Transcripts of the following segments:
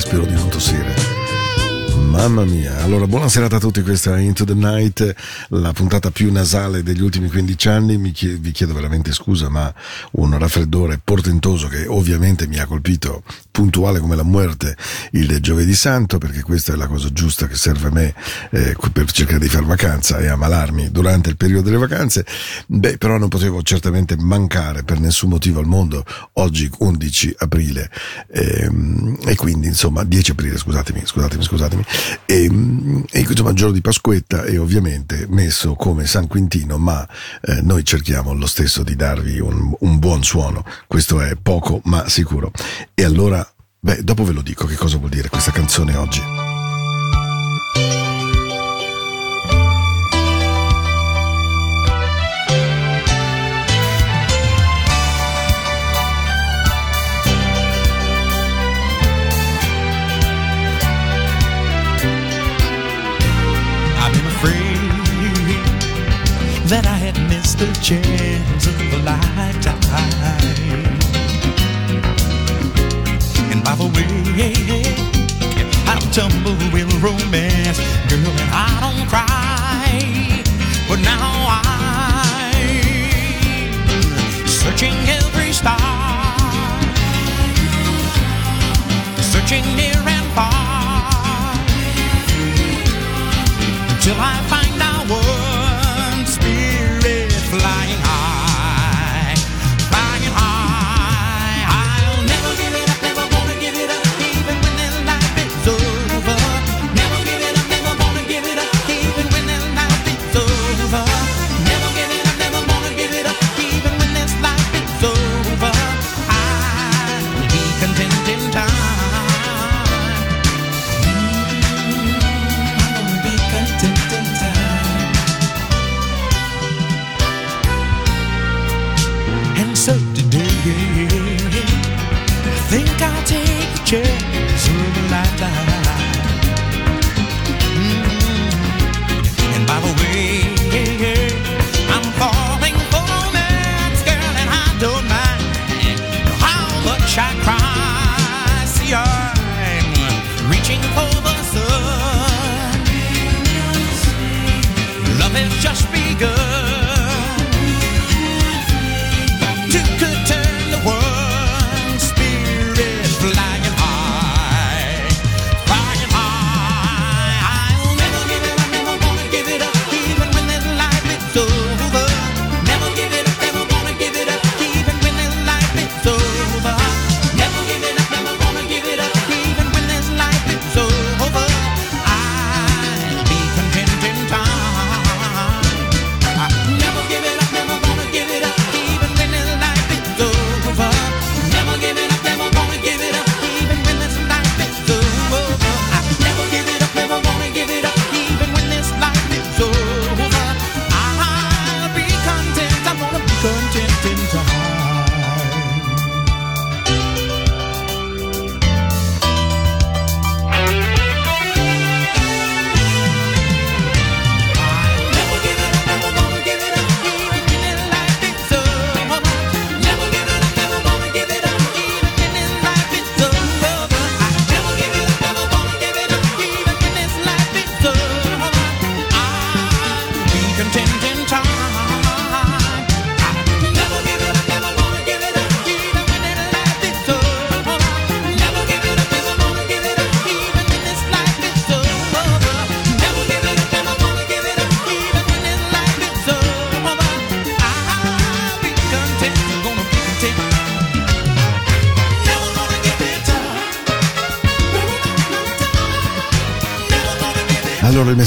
e spero di non tossire. Mamma mia, allora buona serata a tutti, questa è Into the Night, la puntata più nasale degli ultimi 15 anni, mi chiedo, vi chiedo veramente scusa ma un raffreddore portentoso che ovviamente mi ha colpito puntuale come la muerte il giovedì santo perché questa è la cosa giusta che serve a me eh, per cercare di fare vacanza e ammalarmi durante il periodo delle vacanze, beh però non potevo certamente mancare per nessun motivo al mondo oggi 11 aprile ehm, e quindi insomma 10 aprile scusatemi, scusatemi, scusatemi. E, e insomma giorno di Pasquetta e ovviamente messo come San Quintino, ma eh, noi cerchiamo lo stesso di darvi un, un buon suono, questo è poco ma sicuro. E allora, beh, dopo ve lo dico che cosa vuol dire questa canzone oggi. that I had missed the chance of a lifetime. Way, I don't tumble with romance, girl, and I don't cry.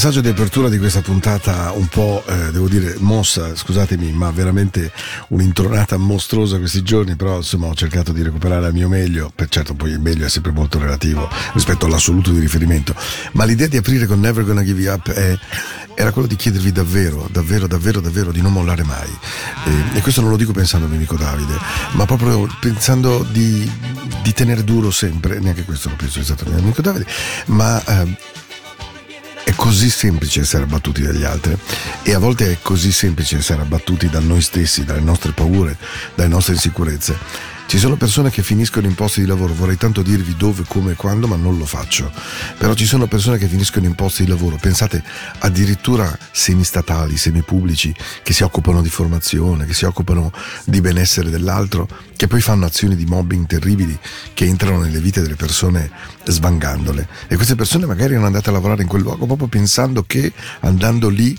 Messaggio di apertura di questa puntata un po', eh, devo dire, mossa, scusatemi, ma veramente un'intronata mostruosa questi giorni, però insomma ho cercato di recuperare al mio meglio, per certo poi il meglio è sempre molto relativo rispetto all'assoluto di riferimento, ma l'idea di aprire con Never Gonna Give You Up è, era quello di chiedervi davvero, davvero, davvero, davvero di non mollare mai. E, e questo non lo dico pensando al mio amico Davide, ma proprio pensando di, di tenere duro sempre, neanche questo lo penso esatto al mio amico Davide, ma... Eh, così semplice essere abbattuti dagli altri e a volte è così semplice essere abbattuti da noi stessi, dalle nostre paure, dalle nostre insicurezze. Ci sono persone che finiscono in posti di lavoro, vorrei tanto dirvi dove, come e quando, ma non lo faccio. Però ci sono persone che finiscono in posti di lavoro, pensate addirittura semistatali, semipubblici, che si occupano di formazione, che si occupano di benessere dell'altro, che poi fanno azioni di mobbing terribili che entrano nelle vite delle persone svangandole. E queste persone magari hanno andate a lavorare in quel luogo proprio pensando che andando lì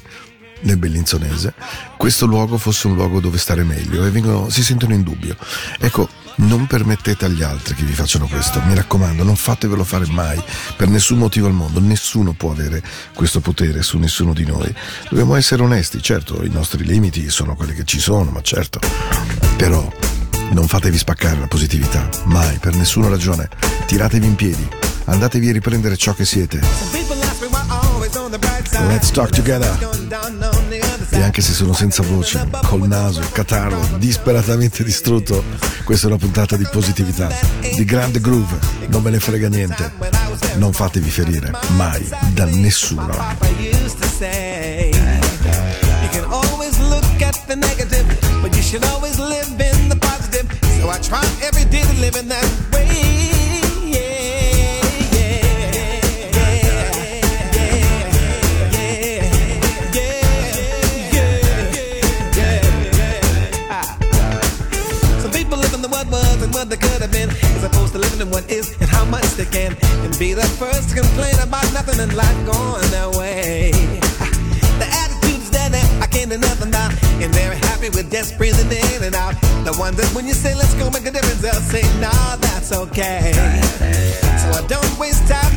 nel Bellinzonese, questo luogo fosse un luogo dove stare meglio e vengono, si sentono in dubbio. Ecco, non permettete agli altri che vi facciano questo, mi raccomando, non fatevelo fare mai, per nessun motivo al mondo, nessuno può avere questo potere su nessuno di noi. Dobbiamo essere onesti, certo, i nostri limiti sono quelli che ci sono, ma certo, però non fatevi spaccare la positività, mai, per nessuna ragione, tiratevi in piedi, andatevi a riprendere ciò che siete. Let's talk together. E anche se sono senza voce, col naso, catarro, disperatamente distrutto, questa è una puntata di positività, di grande groove, non me ne frega niente. Non fatevi ferire, mai, da nessuno. but you should always live in the positive. So I try every day to live in that be the first to complain about nothing in life going their way. The attitude's there I can't do nothing about, and they're happy with just breathing in and out. The ones that when you say let's go make a difference, they'll say nah, that's okay. So I don't waste time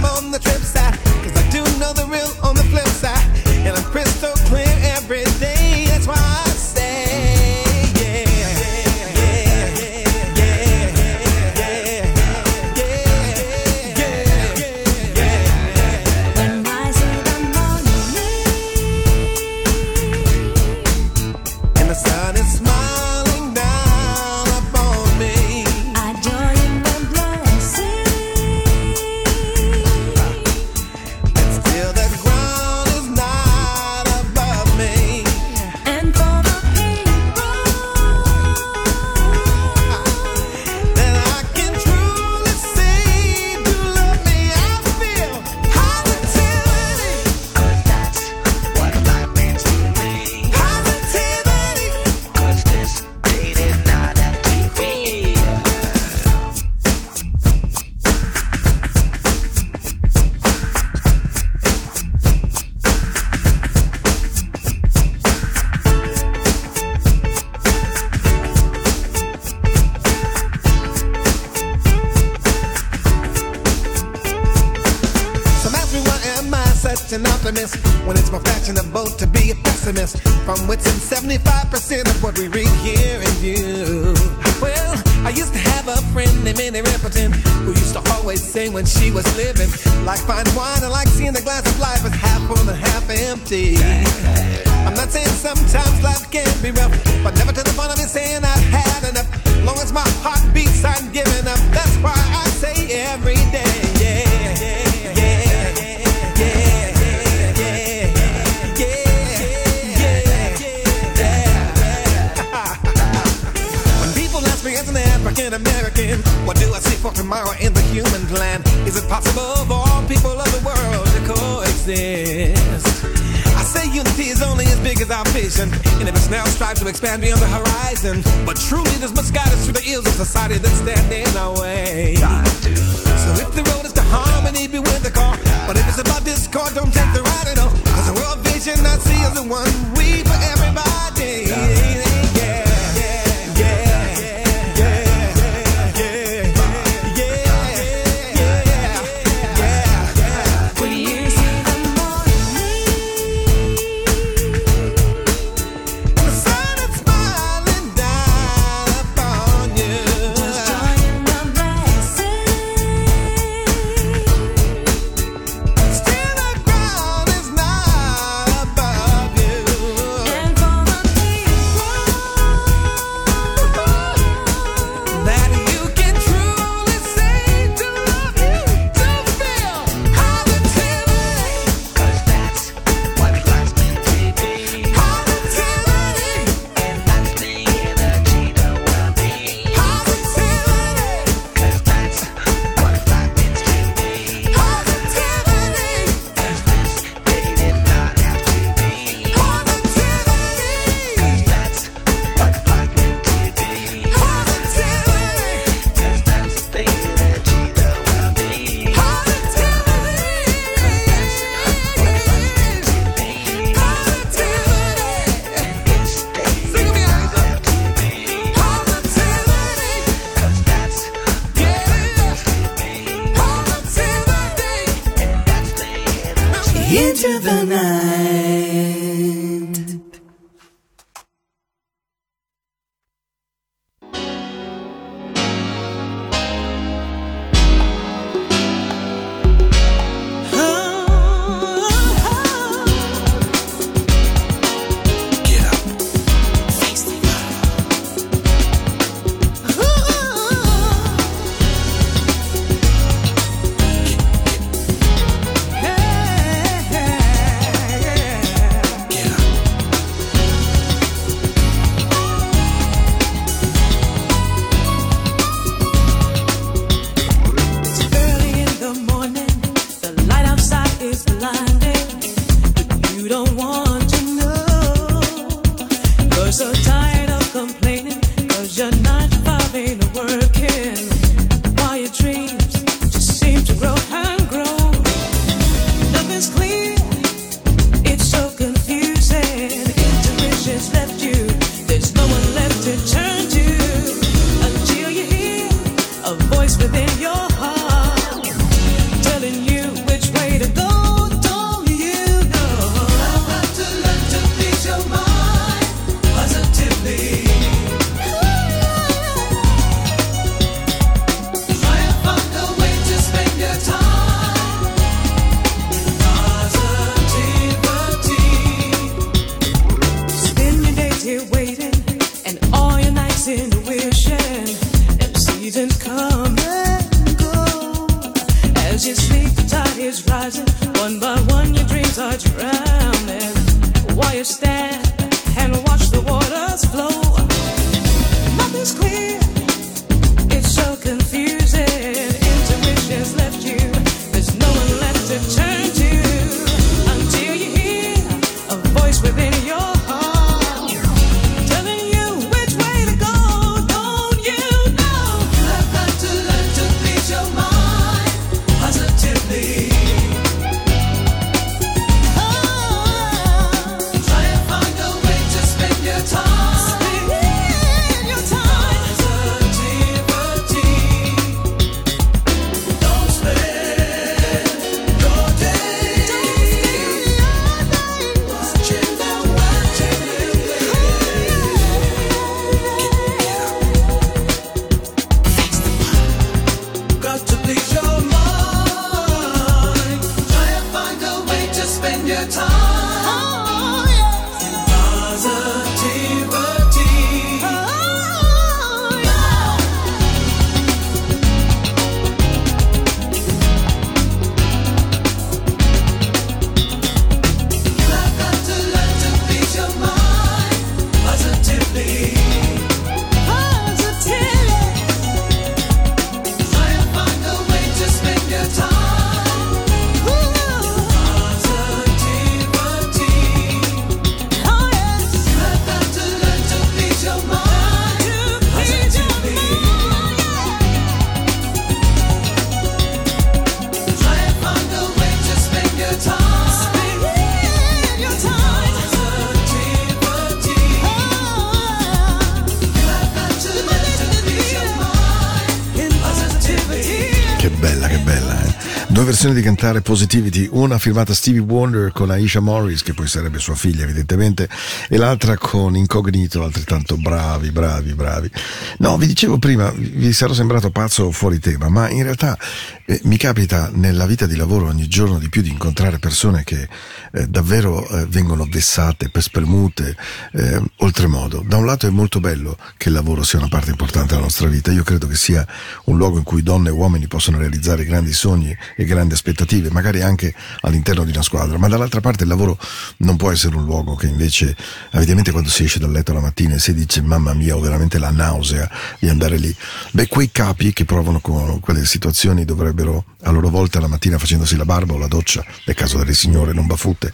cantare Positivity, una firmata Stevie Wonder con Aisha Morris, che poi sarebbe sua figlia evidentemente, e l'altra con Incognito, altrettanto bravi, bravi, bravi. No, vi dicevo prima, vi sarò sembrato pazzo fuori tema, ma in realtà eh, mi capita nella vita di lavoro ogni giorno di più di incontrare persone che eh, davvero eh, vengono vessate, per spremute, eh, oltremodo. Da un lato è molto bello che il lavoro sia una parte importante della nostra vita, io credo che sia un luogo in cui donne e uomini possono realizzare grandi sogni e grandi aspettative, magari anche all'interno di una squadra, ma dall'altra parte il lavoro non può essere un luogo che invece, evidentemente quando si esce dal letto la mattina e si dice mamma mia ho veramente la nausea di andare lì, beh quei capi che provano con quelle situazioni dovrebbero a loro volta la mattina facendosi la barba o la doccia, nel caso delle signore non baffute,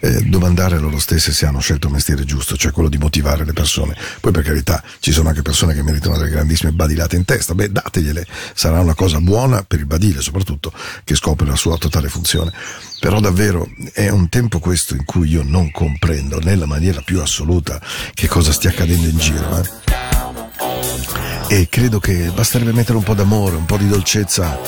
eh, domandare a loro stesse se hanno scelto il mestiere giusto, cioè quello di motivare le persone. Poi per carità ci sono anche persone che meritano delle grandissime badilate in testa, beh dategliele, sarà una cosa buona per il badile soprattutto che scopre la sua totale funzione. Però davvero è un tempo questo in cui io non comprendo nella maniera più assoluta che cosa stia accadendo in giro. Eh? E credo che basterebbe mettere un po' d'amore, un po' di dolcezza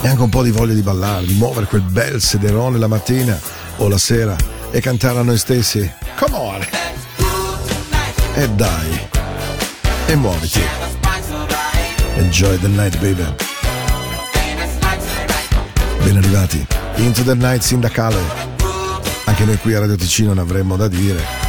e anche un po' di voglia di ballare, di muovere quel bel sederone la mattina o la sera e cantare a noi stessi. Come on! E dai, e muoviti. Enjoy the night, baby. Ben arrivati. Into the night sindacale. Anche noi qui a Radio Ticino ne avremmo da dire.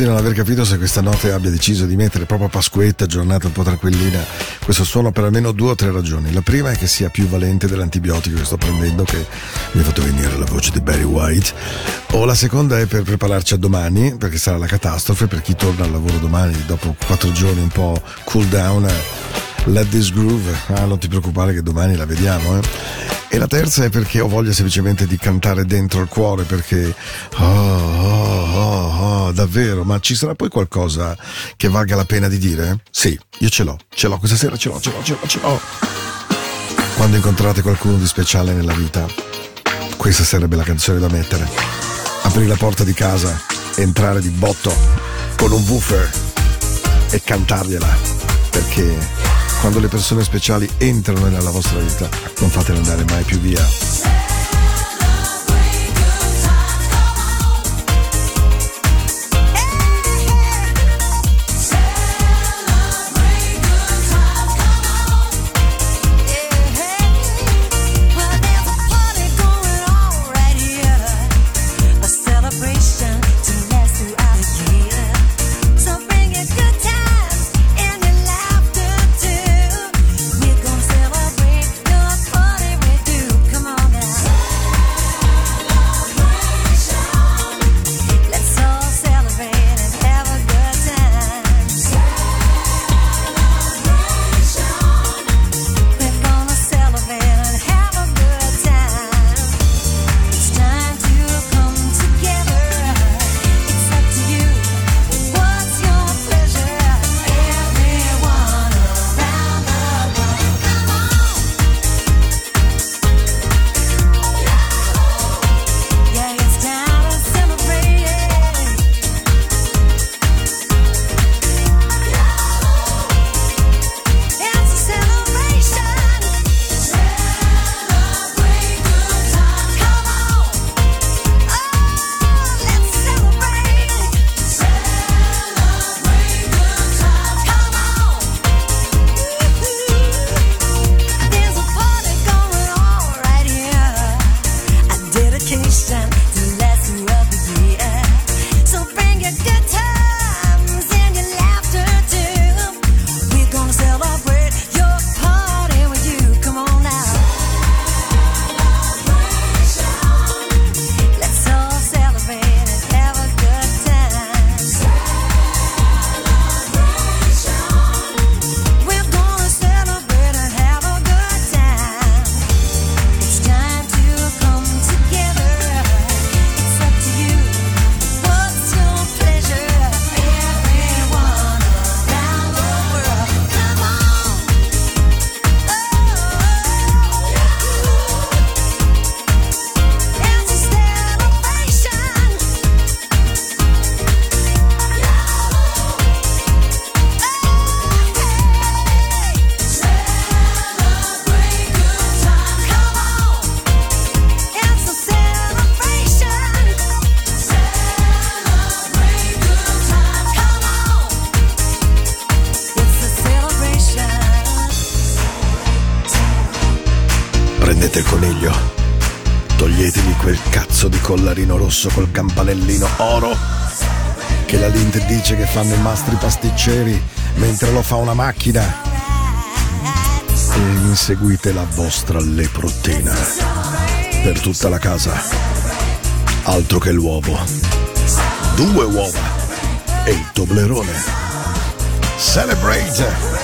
Di non aver capito se questa notte abbia deciso di mettere proprio a Pasquetta, giornata un po' tranquillina, questo suono per almeno due o tre ragioni. La prima è che sia più valente dell'antibiotico che sto prendendo, che mi ha fatto venire la voce di Barry White. O la seconda è per prepararci a domani, perché sarà la catastrofe per chi torna al lavoro domani dopo quattro giorni un po' cool down. Let this groove, ah, non ti preoccupare che domani la vediamo, eh. E la terza è perché ho voglia semplicemente di cantare dentro il cuore, perché oh, oh, oh, oh, davvero, ma ci sarà poi qualcosa che valga la pena di dire? Sì, io ce l'ho, ce l'ho, questa sera ce l'ho, ce l'ho, ce l'ho, ce l'ho. Quando incontrate qualcuno di speciale nella vita, questa sarebbe la canzone da mettere. Aprire la porta di casa, entrare di botto con un woofer e cantargliela, perché quando le persone speciali entrano nella vostra vita, non fatele andare mai più via. Rosso col campanellino oro che la Lind dice che fanno i mastri pasticceri mentre lo fa una macchina. E inseguite la vostra leprotina per tutta la casa. Altro che l'uovo. Due uova e il toblerone. Celebrate!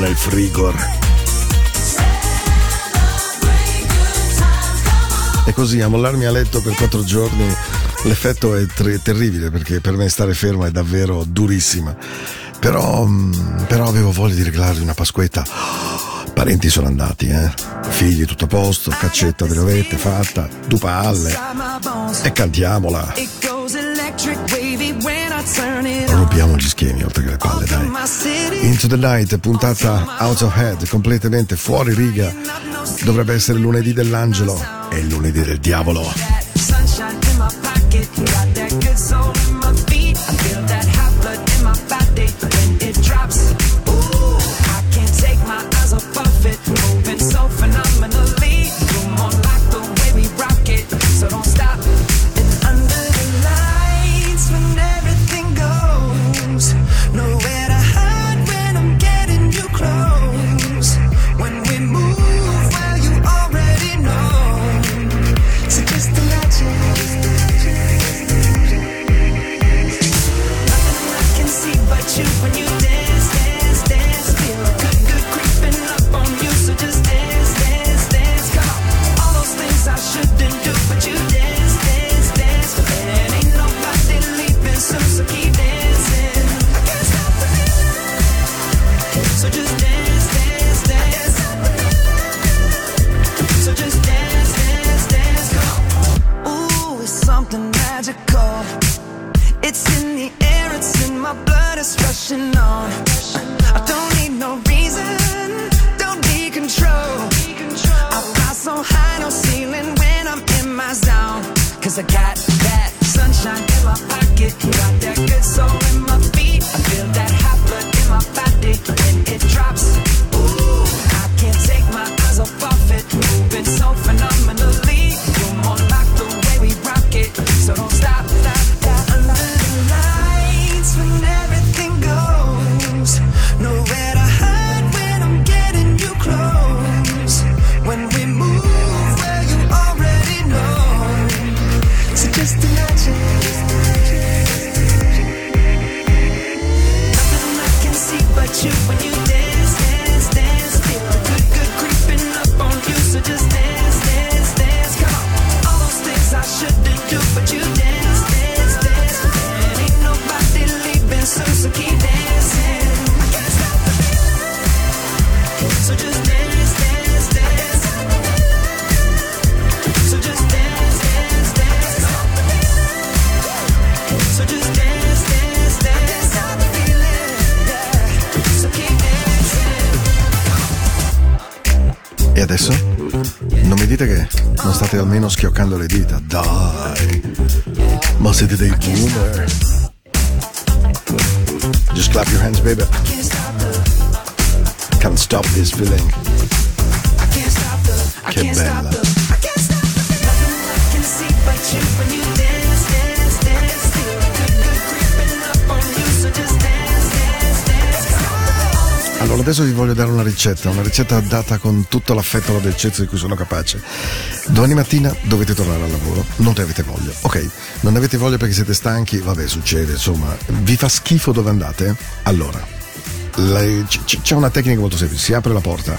Nel frigor. E così a mollarmi a letto per quattro giorni l'effetto è tre- terribile perché per me stare fermo è davvero durissima. Però, mm, però avevo voglia di regalargli una pasquetta. Parenti sono andati, eh. Figli tutto a posto, caccetta delle ovette fatta, due palle. E cantiamola. Rompiamo gli schemi oltre che le palle, dai. Into the Night, puntata out of head, completamente fuori riga. Dovrebbe essere lunedì dell'angelo e lunedì del diavolo. Dai. Ma siete dei boomer. Just clap your hands, baby. Can't stop the, Can't stop this feeling. Che can't stop bella. Allora adesso vi voglio dare una ricetta, una ricetta data con tutto l'affetto e la dolcezza di cui sono capace. Domani mattina dovete tornare al lavoro, non avete voglia. Ok, non avete voglia perché siete stanchi, vabbè succede, insomma, vi fa schifo dove andate? Allora, le- c- c'è una tecnica molto semplice, si apre la porta,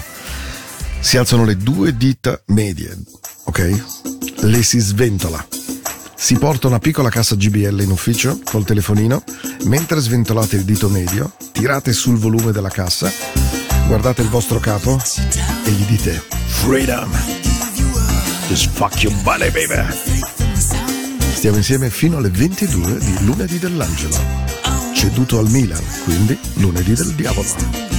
si alzano le due dita medie, ok? Le si sventola. Si porta una piccola cassa GBL in ufficio col telefonino, mentre sventolate il dito medio, tirate sul volume della cassa, guardate il vostro capo e gli dite Freedom! Just fuck your body, baby. Stiamo insieme fino alle 22 di lunedì dell'angelo. Ceduto al Milan, quindi lunedì del diavolo.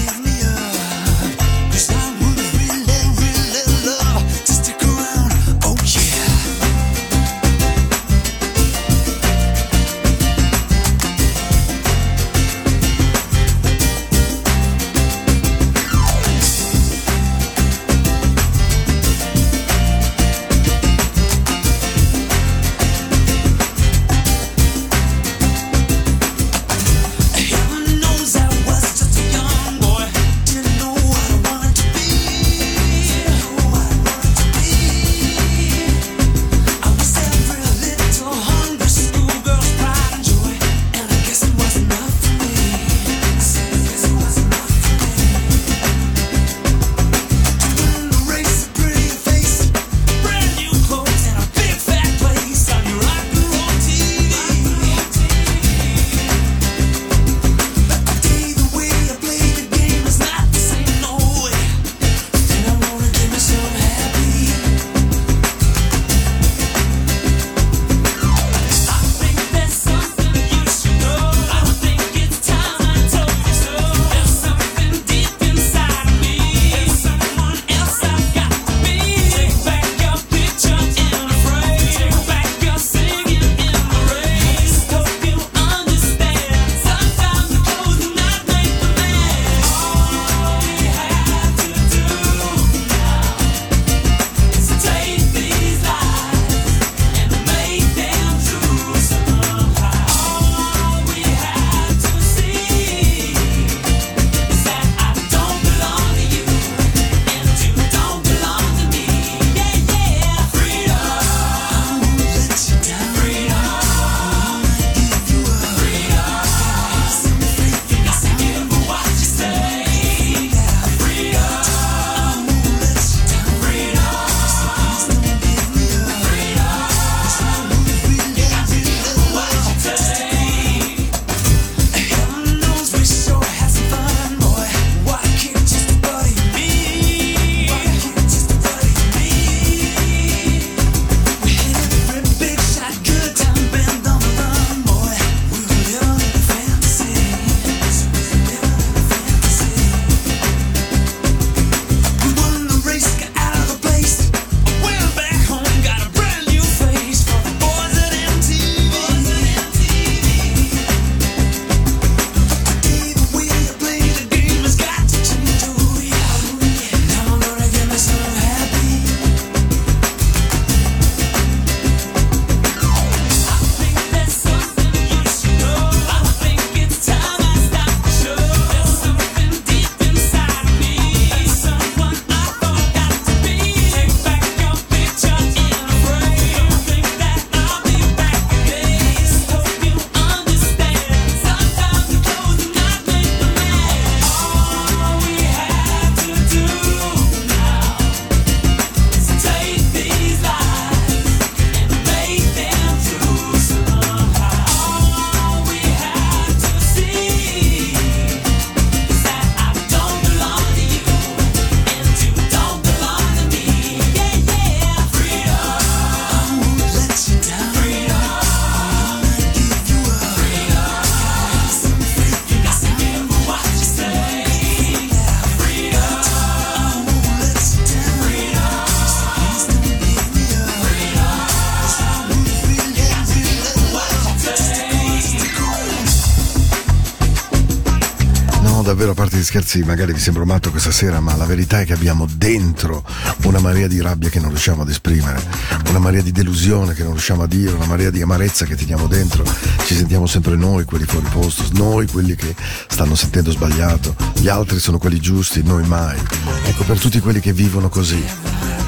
ragazzi, magari vi sembro matto questa sera, ma la verità è che abbiamo dentro una marea di rabbia che non riusciamo ad esprimere, una marea di delusione che non riusciamo a dire, una marea di amarezza che teniamo dentro. Ci sentiamo sempre noi quelli fuori posto, noi quelli che stanno sentendo sbagliato, gli altri sono quelli giusti, noi mai. Ecco, per tutti quelli che vivono così,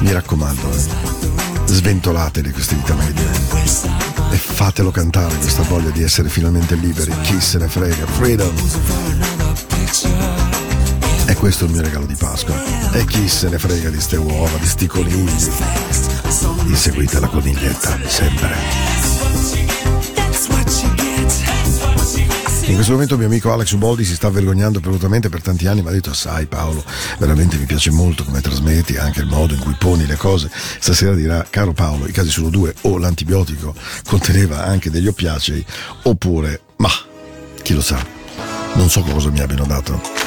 mi raccomando, sventolateli queste vita medie. e fatelo cantare questa voglia di essere finalmente liberi. Chi se ne frega? Freedom! questo è il mio regalo di Pasqua. E chi se ne frega di ste uova, di sti conigli. Inseguite la coniglietta, sempre. In questo momento mio amico Alex Uboldi si sta vergognando pelutamente per tanti anni, mi ha detto sai Paolo, veramente mi piace molto come trasmetti, anche il modo in cui poni le cose. Stasera dirà, caro Paolo, i casi sono due, o l'antibiotico conteneva anche degli oppiacei, oppure, ma, chi lo sa, non so cosa mi abbiano dato.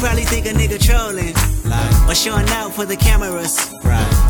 probably think a nigga trolling. Like, Or showing out for the cameras. Right.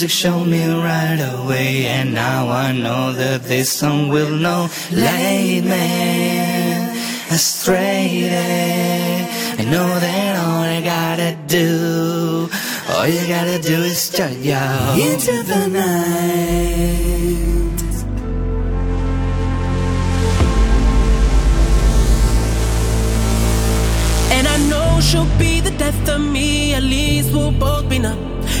Music showed me right away, and now I know that this song will know. Lead me astray. I know that all I gotta do, all you gotta do is start out into the night. And I know she'll be the death of me, at least we'll both be numb.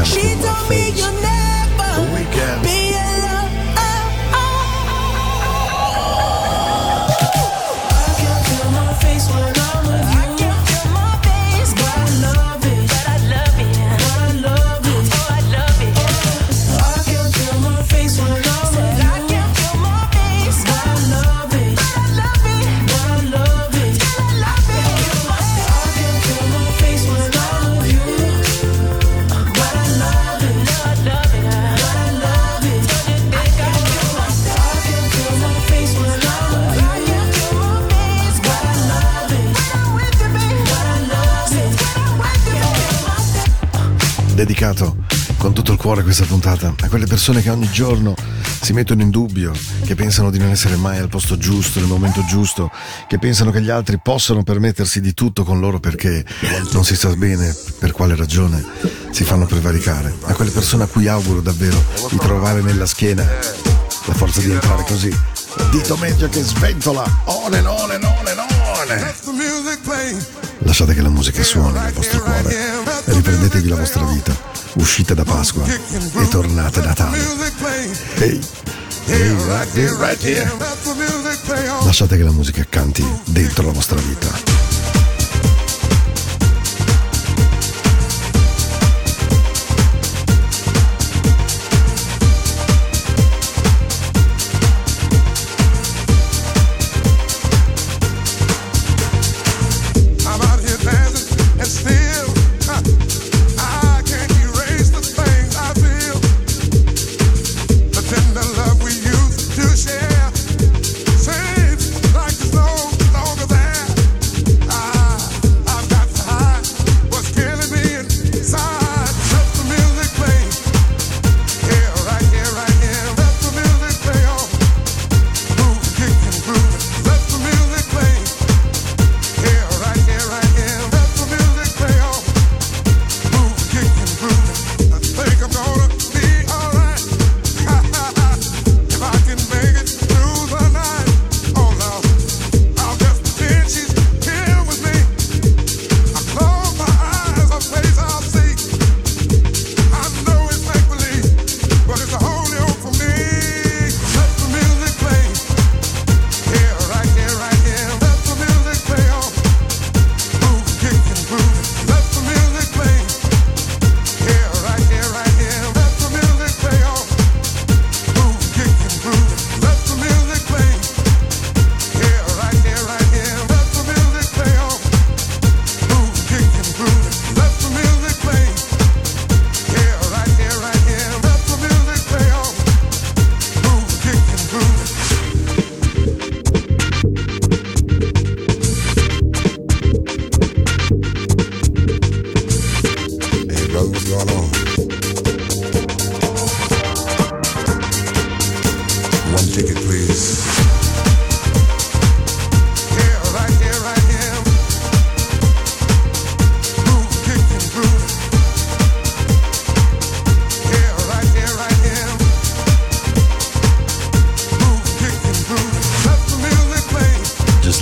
She. dedicato con tutto il cuore questa puntata a quelle persone che ogni giorno si mettono in dubbio, che pensano di non essere mai al posto giusto, nel momento giusto, che pensano che gli altri possano permettersi di tutto con loro perché non si sa bene per quale ragione si fanno prevaricare. A quelle persone a cui auguro davvero di trovare nella schiena la forza di entrare così. Dito medio che sventola, on and on and on and on. Lasciate che la musica suoni nel vostro cuore. Riprendetevi la vostra vita. Uscite da Pasqua e tornate a Natale. Ehi, hey, right here, right here. Lasciate che la musica canti dentro la vostra vita.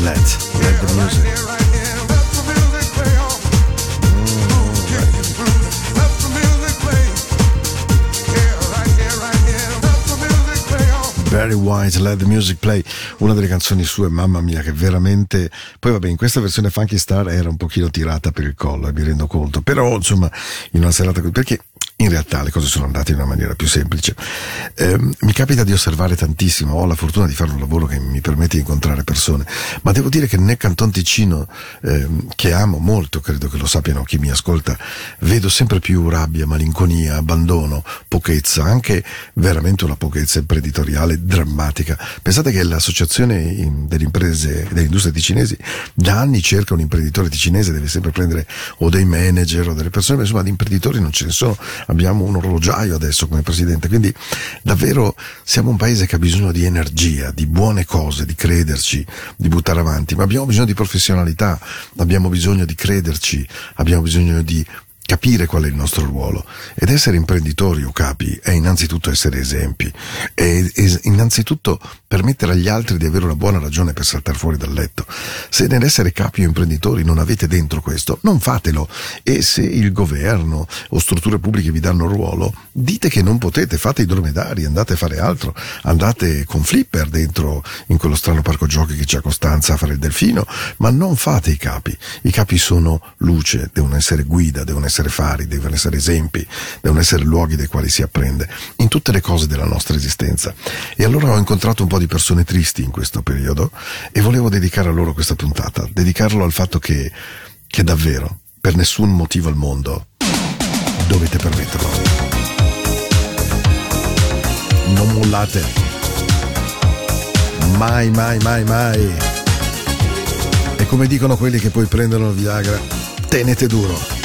The music play on. Barry White, Let the Music Play, una delle canzoni sue, mamma mia, che veramente. Poi vabbè, in questa versione Funky Star era un pochino tirata per il collo, eh, mi rendo conto. Però, insomma, in una serata. Perché in realtà le cose sono andate in una maniera più semplice. Ehm, mi capita di osservare tantissimo, ho la fortuna di fare un lavoro che mi permette di incontrare persone, ma devo dire che nel Canton Ticino, ehm, che amo molto, credo che lo sappiano chi mi ascolta, vedo sempre più rabbia, malinconia, abbandono, pochezza, anche veramente una pochezza imprenditoriale drammatica. Pensate che l'associazione delle imprese e delle industrie ticinesi da anni cerca un imprenditore ticinese, deve sempre prendere o dei manager o delle persone, ma insomma di imprenditori non ce ne sono, abbiamo un orologiaio adesso come presidente, quindi davvero siamo un paese che ha bisogno di energia, di buone cose, di crederci, di buttare avanti, ma abbiamo bisogno di professionalità, abbiamo bisogno di crederci, abbiamo bisogno di capire qual è il nostro ruolo. Ed essere imprenditori o capi è innanzitutto essere esempi. È innanzitutto permettere agli altri di avere una buona ragione per saltare fuori dal letto. Se nell'essere capi o imprenditori non avete dentro questo non fatelo. E se il governo o strutture pubbliche vi danno ruolo dite che non potete fate i dromedari andate a fare altro. Andate con flipper dentro in quello strano parco giochi che c'è a Costanza a fare il delfino ma non fate i capi. I capi sono luce devono essere guida devono essere fari devono essere esempi devono essere luoghi dai quali si apprende in tutte le cose della nostra esistenza. E allora ho incontrato un po' di persone tristi in questo periodo e volevo dedicare a loro questa puntata dedicarlo al fatto che che davvero per nessun motivo al mondo dovete permetterlo. Non mollate. Mai mai mai mai. E come dicono quelli che poi prendono il Viagra tenete duro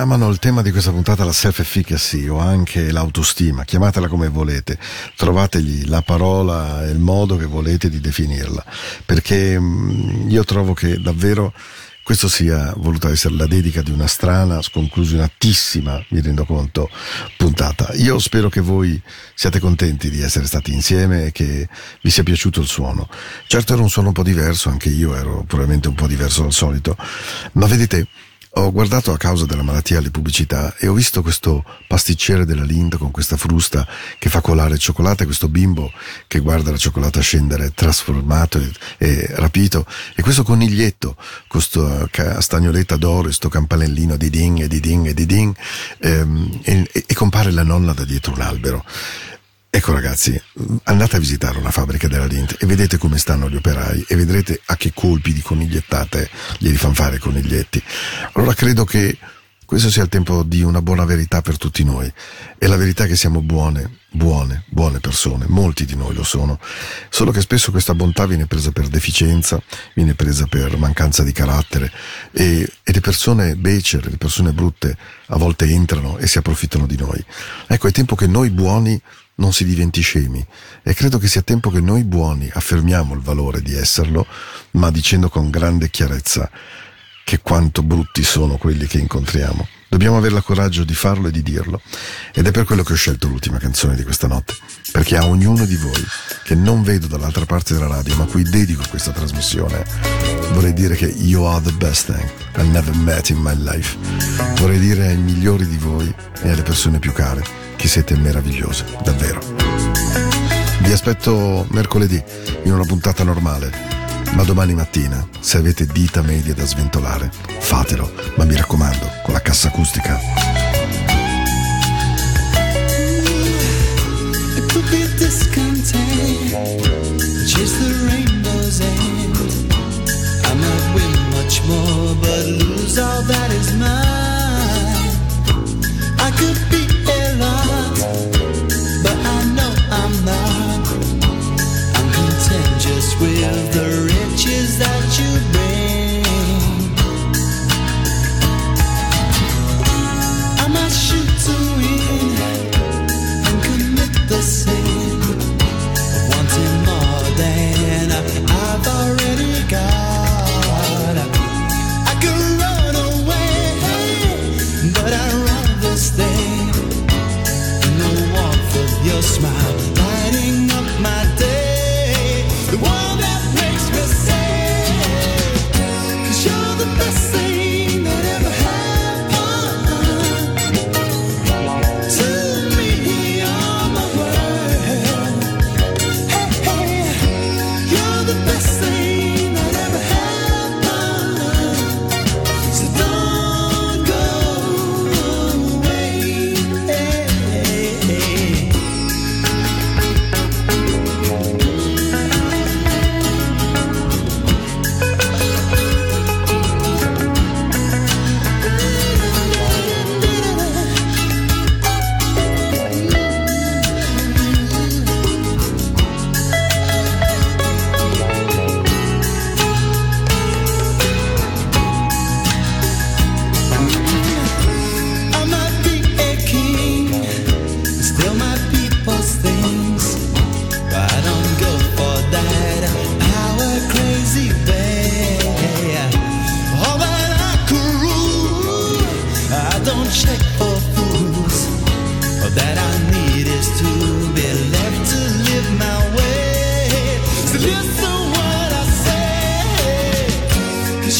chiamano il tema di questa puntata la self-efficacy o anche l'autostima, chiamatela come volete, trovategli la parola e il modo che volete di definirla, perché mm, io trovo che davvero questo sia voluta essere la dedica di una strana, sconclusionatissima, mi rendo conto, puntata. Io spero che voi siate contenti di essere stati insieme e che vi sia piaciuto il suono. Certo era un suono un po' diverso, anche io ero probabilmente un po' diverso dal solito, ma vedete, ho guardato a causa della malattia le pubblicità e ho visto questo pasticcere della Lind con questa frusta che fa colare il cioccolato e questo bimbo che guarda la cioccolata scendere trasformato e, e rapito e questo coniglietto con sto castagnoletta d'oro e sto campanellino di ding e di ding e di ding ehm, e, e compare la nonna da dietro un albero. Ecco ragazzi, andate a visitare una fabbrica della Lint e vedete come stanno gli operai e vedrete a che colpi di conigliettate glieli fanno fare i coniglietti. Allora credo che questo sia il tempo di una buona verità per tutti noi. E la verità è che siamo buone, buone, buone persone, molti di noi lo sono. Solo che spesso questa bontà viene presa per deficienza, viene presa per mancanza di carattere e, e le persone becere, le persone brutte a volte entrano e si approfittano di noi. Ecco, è tempo che noi buoni non si diventi scemi e credo che sia tempo che noi buoni affermiamo il valore di esserlo, ma dicendo con grande chiarezza che quanto brutti sono quelli che incontriamo. Dobbiamo avere il coraggio di farlo e di dirlo. Ed è per quello che ho scelto l'ultima canzone di questa notte. Perché a ognuno di voi, che non vedo dall'altra parte della radio, ma cui dedico questa trasmissione, vorrei dire che you are the best thing I never met in my life. Vorrei dire ai migliori di voi e alle persone più care che siete meravigliose, davvero. Vi aspetto mercoledì in una puntata normale. Ma domani mattina, se avete dita medie da sventolare, fatelo, ma mi raccomando, con la cassa acustica.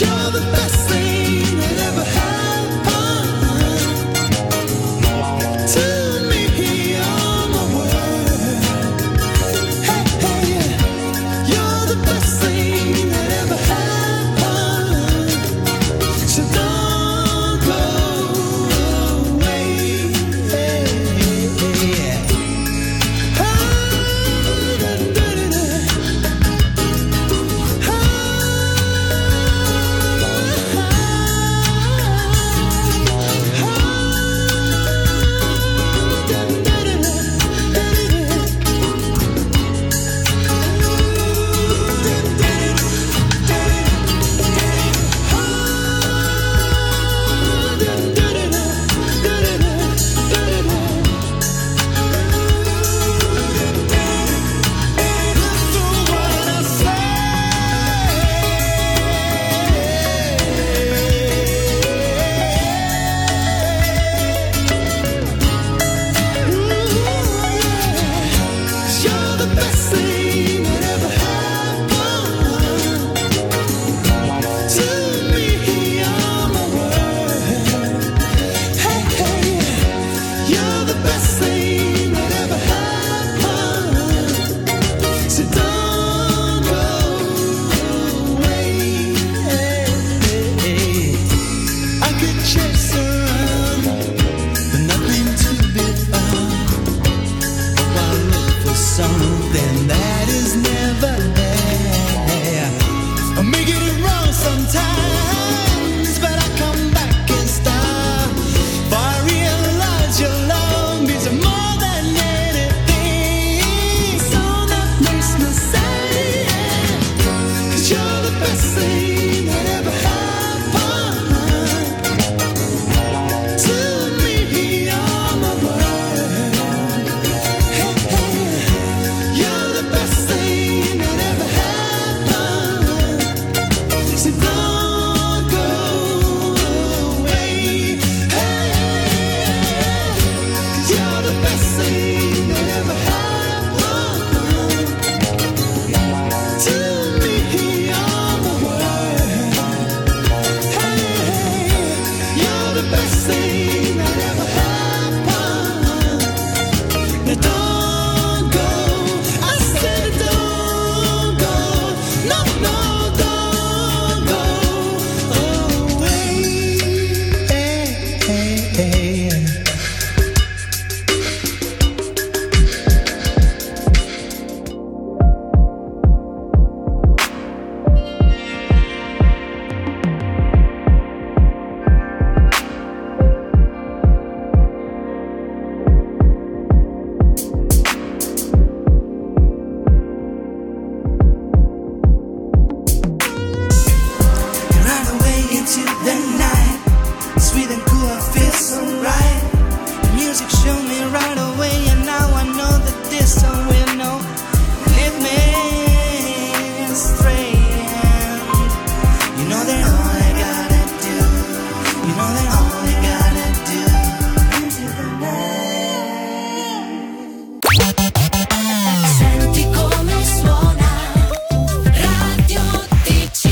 you're the best thing.